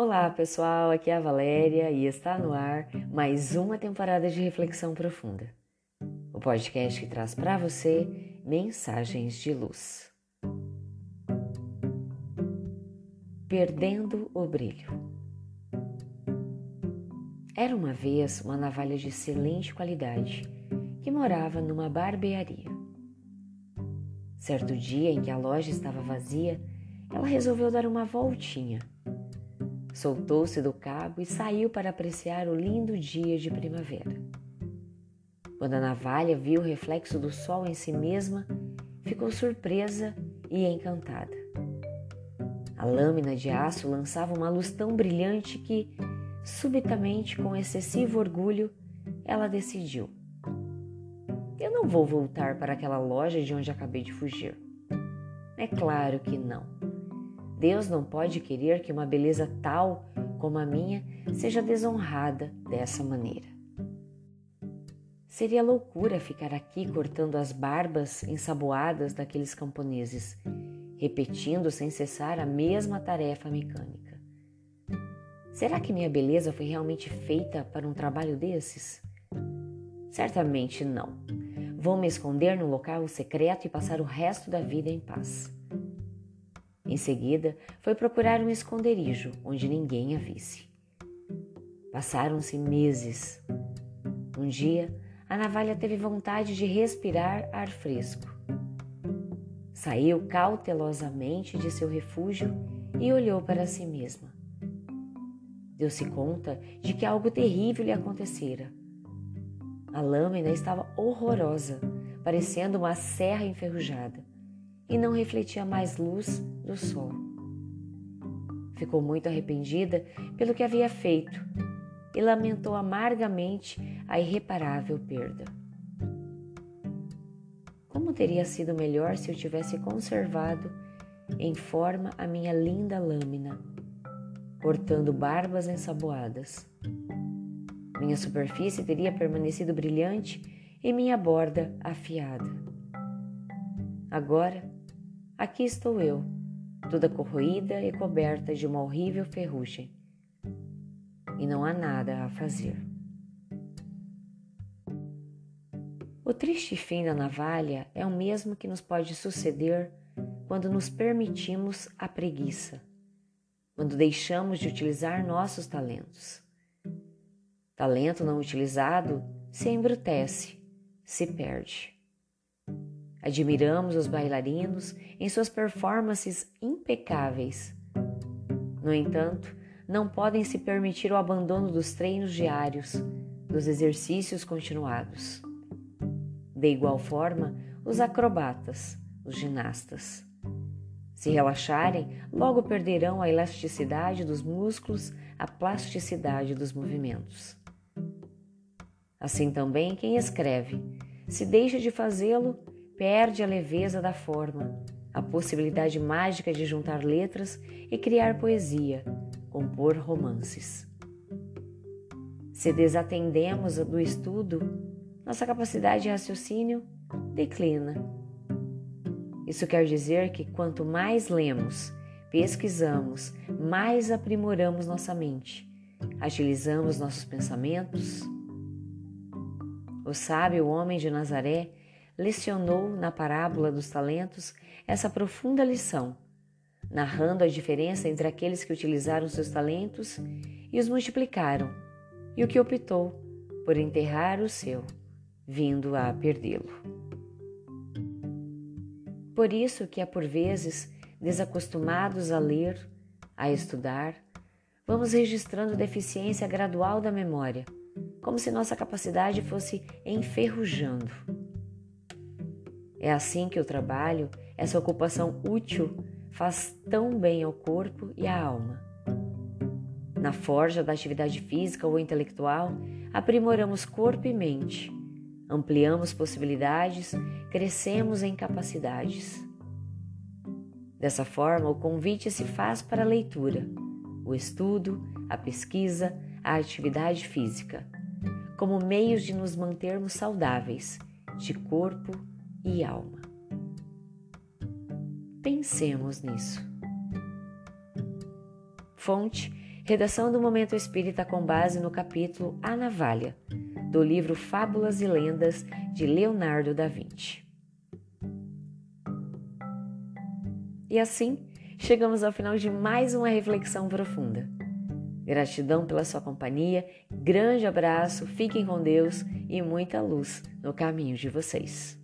Olá pessoal, aqui é a Valéria e está no ar mais uma temporada de Reflexão Profunda, o podcast que traz para você mensagens de luz. Perdendo o brilho. Era uma vez uma navalha de excelente qualidade que morava numa barbearia. Certo dia em que a loja estava vazia, ela resolveu dar uma voltinha. Soltou-se do cabo e saiu para apreciar o lindo dia de primavera. Quando a navalha viu o reflexo do sol em si mesma, ficou surpresa e encantada. A lâmina de aço lançava uma luz tão brilhante que, subitamente, com excessivo orgulho, ela decidiu: Eu não vou voltar para aquela loja de onde acabei de fugir. É claro que não. Deus não pode querer que uma beleza tal como a minha seja desonrada dessa maneira. Seria loucura ficar aqui cortando as barbas ensaboadas daqueles camponeses, repetindo sem cessar a mesma tarefa mecânica. Será que minha beleza foi realmente feita para um trabalho desses? Certamente não. Vou me esconder num local secreto e passar o resto da vida em paz. Em seguida, foi procurar um esconderijo onde ninguém a visse. Passaram-se meses. Um dia, a navalha teve vontade de respirar ar fresco. Saiu cautelosamente de seu refúgio e olhou para si mesma. Deu-se conta de que algo terrível lhe acontecera. A lâmina estava horrorosa, parecendo uma serra enferrujada e não refletia mais luz do sol. Ficou muito arrependida pelo que havia feito e lamentou amargamente a irreparável perda. Como teria sido melhor se eu tivesse conservado em forma a minha linda lâmina, cortando barbas ensaboadas. Minha superfície teria permanecido brilhante e minha borda afiada. Agora Aqui estou eu, toda corroída e coberta de uma horrível ferrugem. E não há nada a fazer. O triste fim da navalha é o mesmo que nos pode suceder quando nos permitimos a preguiça, quando deixamos de utilizar nossos talentos. Talento não utilizado se embrutece, se perde. Admiramos os bailarinos em suas performances impecáveis. No entanto, não podem se permitir o abandono dos treinos diários, dos exercícios continuados. De igual forma, os acrobatas, os ginastas. Se relaxarem, logo perderão a elasticidade dos músculos, a plasticidade dos movimentos. Assim também quem escreve, se deixa de fazê-lo, perde a leveza da forma, a possibilidade mágica de juntar letras e criar poesia, compor romances. Se desatendemos do estudo, nossa capacidade de raciocínio declina. Isso quer dizer que quanto mais lemos, pesquisamos, mais aprimoramos nossa mente, agilizamos nossos pensamentos. O sábio homem de Nazaré lecionou na parábola dos talentos essa profunda lição, narrando a diferença entre aqueles que utilizaram seus talentos e os multiplicaram, e o que optou por enterrar o seu, vindo a perdê-lo. Por isso que é por vezes, desacostumados a ler, a estudar, vamos registrando deficiência gradual da memória, como se nossa capacidade fosse enferrujando. É assim que o trabalho, essa ocupação útil, faz tão bem ao corpo e à alma. Na forja da atividade física ou intelectual, aprimoramos corpo e mente, ampliamos possibilidades, crescemos em capacidades. Dessa forma, o convite se faz para a leitura, o estudo, a pesquisa, a atividade física, como meios de nos mantermos saudáveis, de corpo e alma. Pensemos nisso. Fonte: Redação do Momento Espírita com base no capítulo A Navalha, do livro Fábulas e Lendas de Leonardo da Vinci. E assim, chegamos ao final de mais uma reflexão profunda. Gratidão pela sua companhia, grande abraço, fiquem com Deus e muita luz no caminho de vocês.